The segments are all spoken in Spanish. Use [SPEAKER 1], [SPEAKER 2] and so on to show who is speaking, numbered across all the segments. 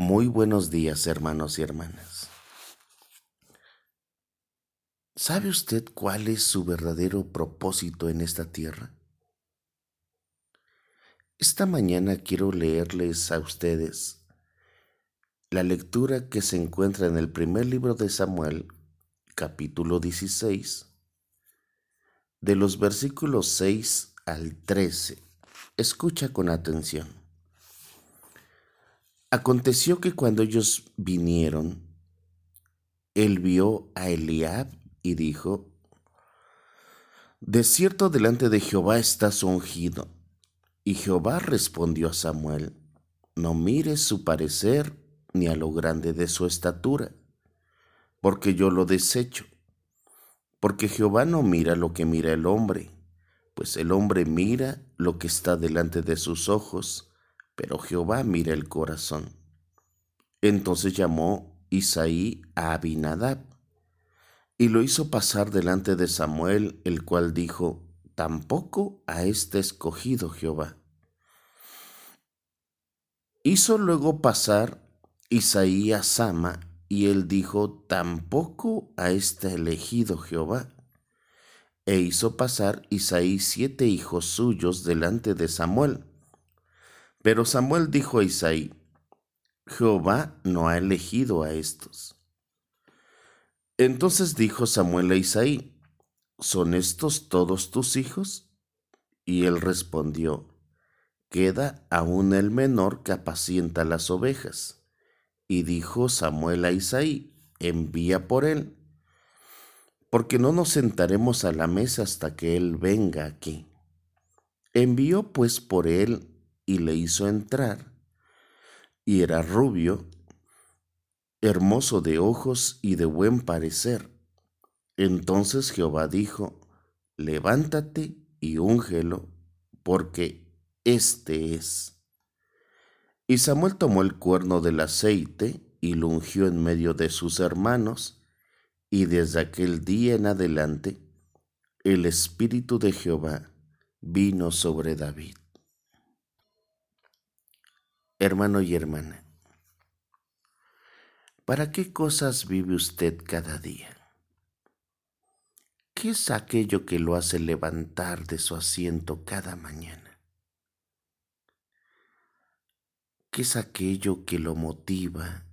[SPEAKER 1] Muy buenos días, hermanos y hermanas. ¿Sabe usted cuál es su verdadero propósito en esta tierra? Esta mañana quiero leerles a ustedes la lectura que se encuentra en el primer libro de Samuel, capítulo 16, de los versículos 6 al 13. Escucha con atención. Aconteció que cuando ellos vinieron, él vio a Eliab y dijo, De cierto delante de Jehová estás ungido. Y Jehová respondió a Samuel, No mires su parecer ni a lo grande de su estatura, porque yo lo desecho. Porque Jehová no mira lo que mira el hombre, pues el hombre mira lo que está delante de sus ojos pero Jehová mira el corazón. Entonces llamó Isaí a Abinadab y lo hizo pasar delante de Samuel, el cual dijo, tampoco a este escogido Jehová. Hizo luego pasar Isaí a Sama, y él dijo, tampoco a este elegido Jehová. E hizo pasar Isaí siete hijos suyos delante de Samuel, pero Samuel dijo a Isaí, Jehová no ha elegido a estos. Entonces dijo Samuel a Isaí, ¿son estos todos tus hijos? Y él respondió, queda aún el menor que apacienta las ovejas. Y dijo Samuel a Isaí, envía por él, porque no nos sentaremos a la mesa hasta que él venga aquí. Envió pues por él y le hizo entrar, y era rubio, hermoso de ojos y de buen parecer. Entonces Jehová dijo, levántate y úngelo, porque éste es. Y Samuel tomó el cuerno del aceite y lo ungió en medio de sus hermanos, y desde aquel día en adelante el Espíritu de Jehová vino sobre David. Hermano y hermana, ¿para qué cosas vive usted cada día? ¿Qué es aquello que lo hace levantar de su asiento cada mañana? ¿Qué es aquello que lo motiva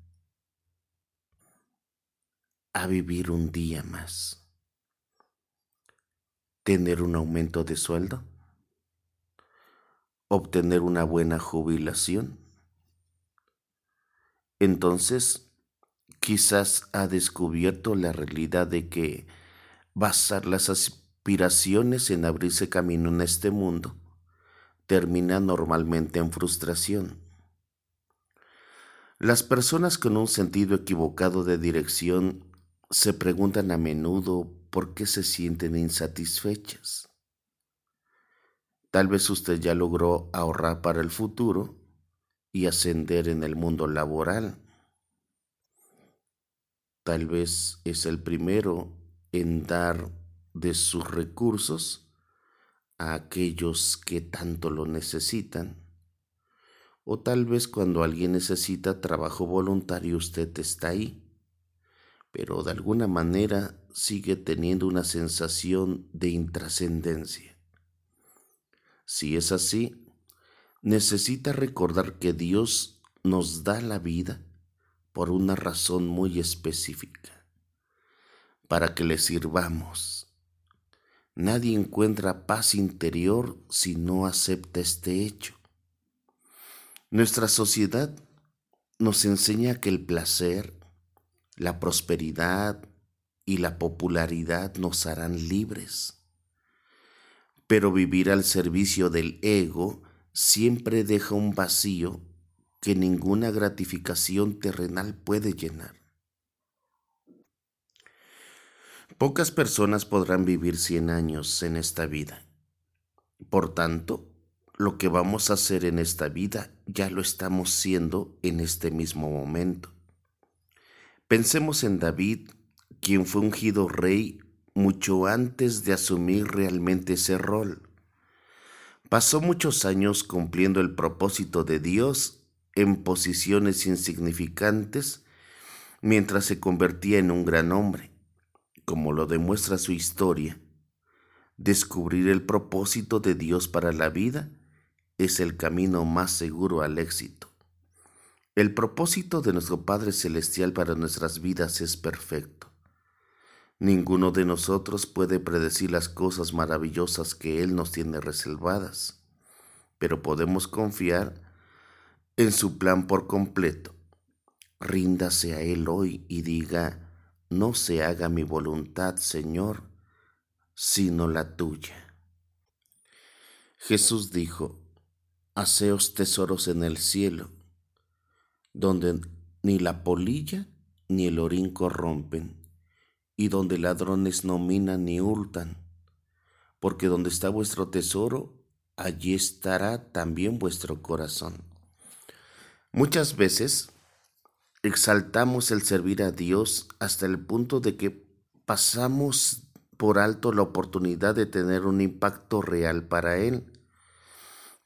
[SPEAKER 1] a vivir un día más? ¿Tener un aumento de sueldo? ¿Obtener una buena jubilación? Entonces quizás ha descubierto la realidad de que basar las aspiraciones en abrirse camino en este mundo termina normalmente en frustración. Las personas con un sentido equivocado de dirección se preguntan a menudo por qué se sienten insatisfechas. Tal vez usted ya logró ahorrar para el futuro y ascender en el mundo laboral. Tal vez es el primero en dar de sus recursos a aquellos que tanto lo necesitan. O tal vez cuando alguien necesita trabajo voluntario usted está ahí, pero de alguna manera sigue teniendo una sensación de intrascendencia. Si es así, necesita recordar que Dios nos da la vida por una razón muy específica, para que le sirvamos. Nadie encuentra paz interior si no acepta este hecho. Nuestra sociedad nos enseña que el placer, la prosperidad y la popularidad nos harán libres. Pero vivir al servicio del ego siempre deja un vacío que ninguna gratificación terrenal puede llenar. Pocas personas podrán vivir 100 años en esta vida. Por tanto, lo que vamos a hacer en esta vida ya lo estamos siendo en este mismo momento. Pensemos en David, quien fue ungido rey mucho antes de asumir realmente ese rol. Pasó muchos años cumpliendo el propósito de Dios en posiciones insignificantes mientras se convertía en un gran hombre, como lo demuestra su historia. Descubrir el propósito de Dios para la vida es el camino más seguro al éxito. El propósito de nuestro Padre Celestial para nuestras vidas es perfecto. Ninguno de nosotros puede predecir las cosas maravillosas que Él nos tiene reservadas, pero podemos confiar en su plan por completo. Ríndase a Él hoy y diga, no se haga mi voluntad, Señor, sino la tuya. Jesús dijo, Haceos tesoros en el cielo, donde ni la polilla ni el orín corrompen, y donde ladrones no minan ni hurtan, porque donde está vuestro tesoro, allí estará también vuestro corazón. Muchas veces exaltamos el servir a Dios hasta el punto de que pasamos por alto la oportunidad de tener un impacto real para Él.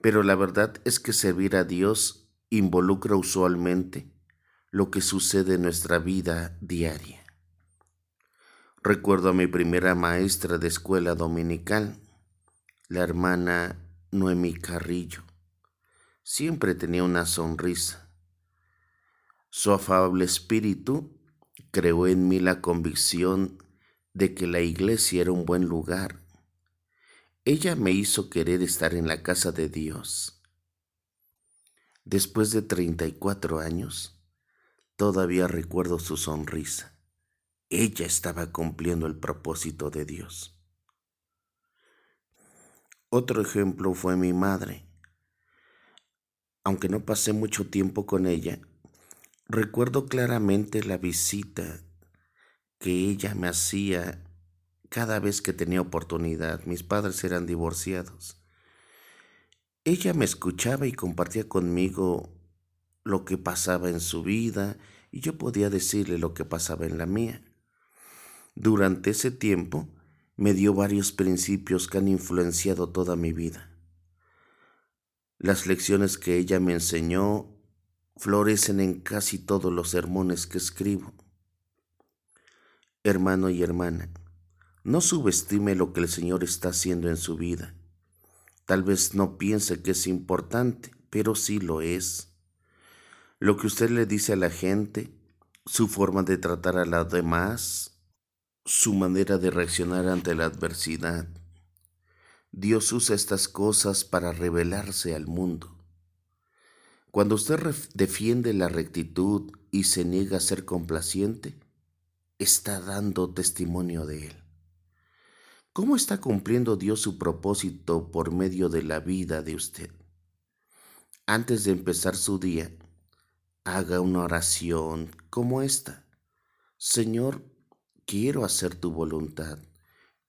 [SPEAKER 1] Pero la verdad es que servir a Dios involucra usualmente lo que sucede en nuestra vida diaria. Recuerdo a mi primera maestra de escuela dominical, la hermana Noemí Carrillo. Siempre tenía una sonrisa. Su afable espíritu creó en mí la convicción de que la iglesia era un buen lugar. Ella me hizo querer estar en la casa de Dios. Después de 34 años, todavía recuerdo su sonrisa. Ella estaba cumpliendo el propósito de Dios. Otro ejemplo fue mi madre. Aunque no pasé mucho tiempo con ella, recuerdo claramente la visita que ella me hacía cada vez que tenía oportunidad. Mis padres eran divorciados. Ella me escuchaba y compartía conmigo lo que pasaba en su vida y yo podía decirle lo que pasaba en la mía. Durante ese tiempo, me dio varios principios que han influenciado toda mi vida. Las lecciones que ella me enseñó florecen en casi todos los sermones que escribo. Hermano y hermana, no subestime lo que el Señor está haciendo en su vida. Tal vez no piense que es importante, pero sí lo es. Lo que usted le dice a la gente, su forma de tratar a los demás, su manera de reaccionar ante la adversidad. Dios usa estas cosas para revelarse al mundo. Cuando usted defiende la rectitud y se niega a ser complaciente, está dando testimonio de Él. ¿Cómo está cumpliendo Dios su propósito por medio de la vida de usted? Antes de empezar su día, haga una oración como esta. Señor, quiero hacer tu voluntad.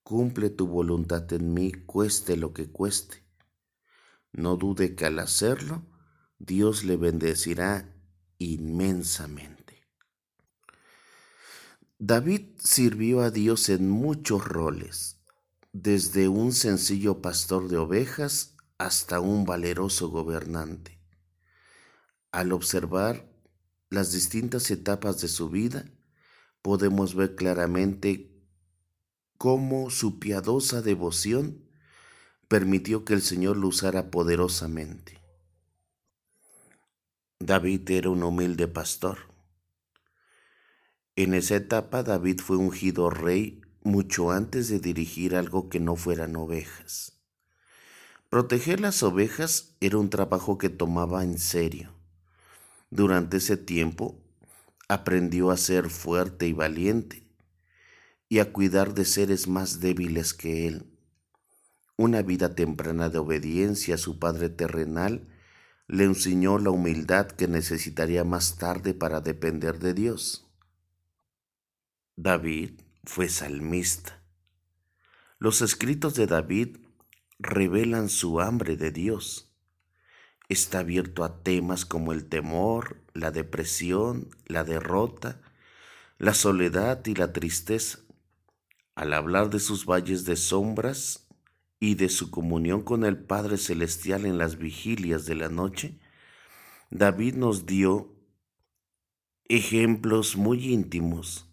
[SPEAKER 1] Cumple tu voluntad en mí, cueste lo que cueste. No dude que al hacerlo, Dios le bendecirá inmensamente. David sirvió a Dios en muchos roles, desde un sencillo pastor de ovejas hasta un valeroso gobernante. Al observar las distintas etapas de su vida, podemos ver claramente cómo su piadosa devoción permitió que el Señor lo usara poderosamente. David era un humilde pastor. En esa etapa David fue ungido rey mucho antes de dirigir algo que no fueran ovejas. Proteger las ovejas era un trabajo que tomaba en serio. Durante ese tiempo aprendió a ser fuerte y valiente y a cuidar de seres más débiles que él. Una vida temprana de obediencia a su padre terrenal le enseñó la humildad que necesitaría más tarde para depender de Dios. David fue salmista. Los escritos de David revelan su hambre de Dios está abierto a temas como el temor, la depresión, la derrota, la soledad y la tristeza. Al hablar de sus valles de sombras y de su comunión con el Padre Celestial en las vigilias de la noche, David nos dio ejemplos muy íntimos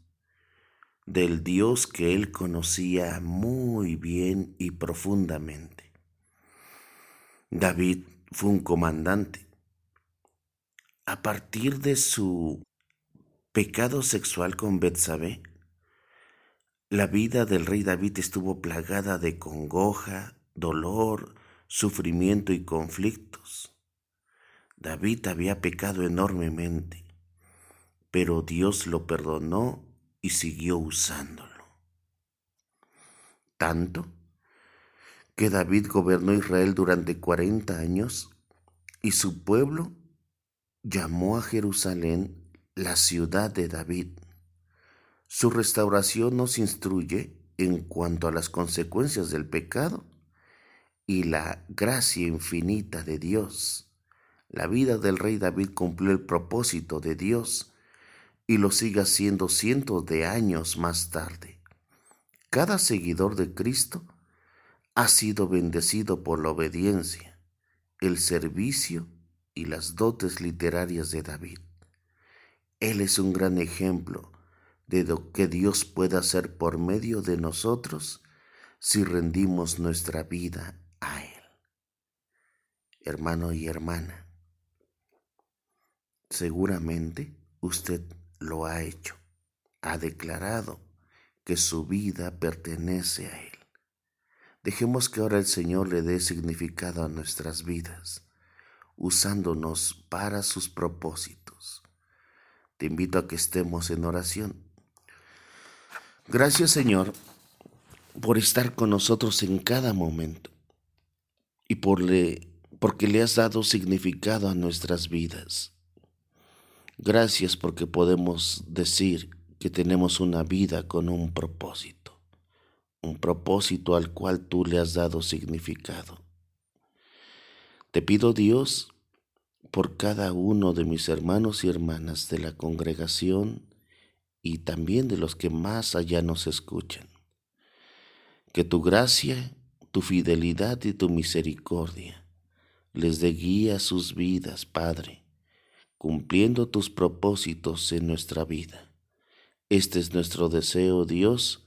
[SPEAKER 1] del Dios que él conocía muy bien y profundamente. David fue un comandante. A partir de su pecado sexual con Betsabé, la vida del rey David estuvo plagada de congoja, dolor, sufrimiento y conflictos. David había pecado enormemente, pero Dios lo perdonó y siguió usándolo. Tanto que David gobernó Israel durante 40 años y su pueblo llamó a Jerusalén la ciudad de David. Su restauración nos instruye en cuanto a las consecuencias del pecado y la gracia infinita de Dios. La vida del rey David cumplió el propósito de Dios y lo sigue haciendo cientos de años más tarde. Cada seguidor de Cristo ha sido bendecido por la obediencia, el servicio y las dotes literarias de David. Él es un gran ejemplo de lo que Dios puede hacer por medio de nosotros si rendimos nuestra vida a Él. Hermano y hermana, seguramente usted lo ha hecho, ha declarado que su vida pertenece a Él. Dejemos que ahora el Señor le dé significado a nuestras vidas, usándonos para sus propósitos. Te invito a que estemos en oración. Gracias Señor por estar con nosotros en cada momento y por le, porque le has dado significado a nuestras vidas. Gracias porque podemos decir que tenemos una vida con un propósito, un propósito al cual tú le has dado significado. Te pido Dios por cada uno de mis hermanos y hermanas de la congregación y también de los que más allá nos escuchan. Que tu gracia, tu fidelidad y tu misericordia les dé guía a sus vidas, Padre cumpliendo tus propósitos en nuestra vida. Este es nuestro deseo, Dios,